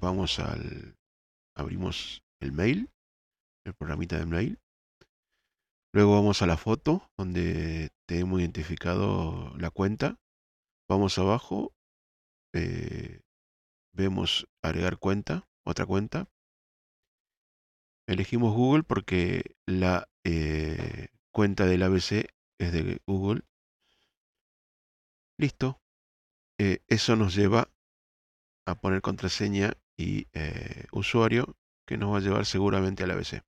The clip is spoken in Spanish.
vamos al, abrimos el mail, el programita de mail. Luego vamos a la foto donde tenemos identificado la cuenta. Vamos abajo, eh, vemos agregar cuenta, otra cuenta. Elegimos Google porque la eh, cuenta del ABC es de Google. Listo. Eh, eso nos lleva a poner contraseña y usuario que nos va a llevar seguramente al ABC.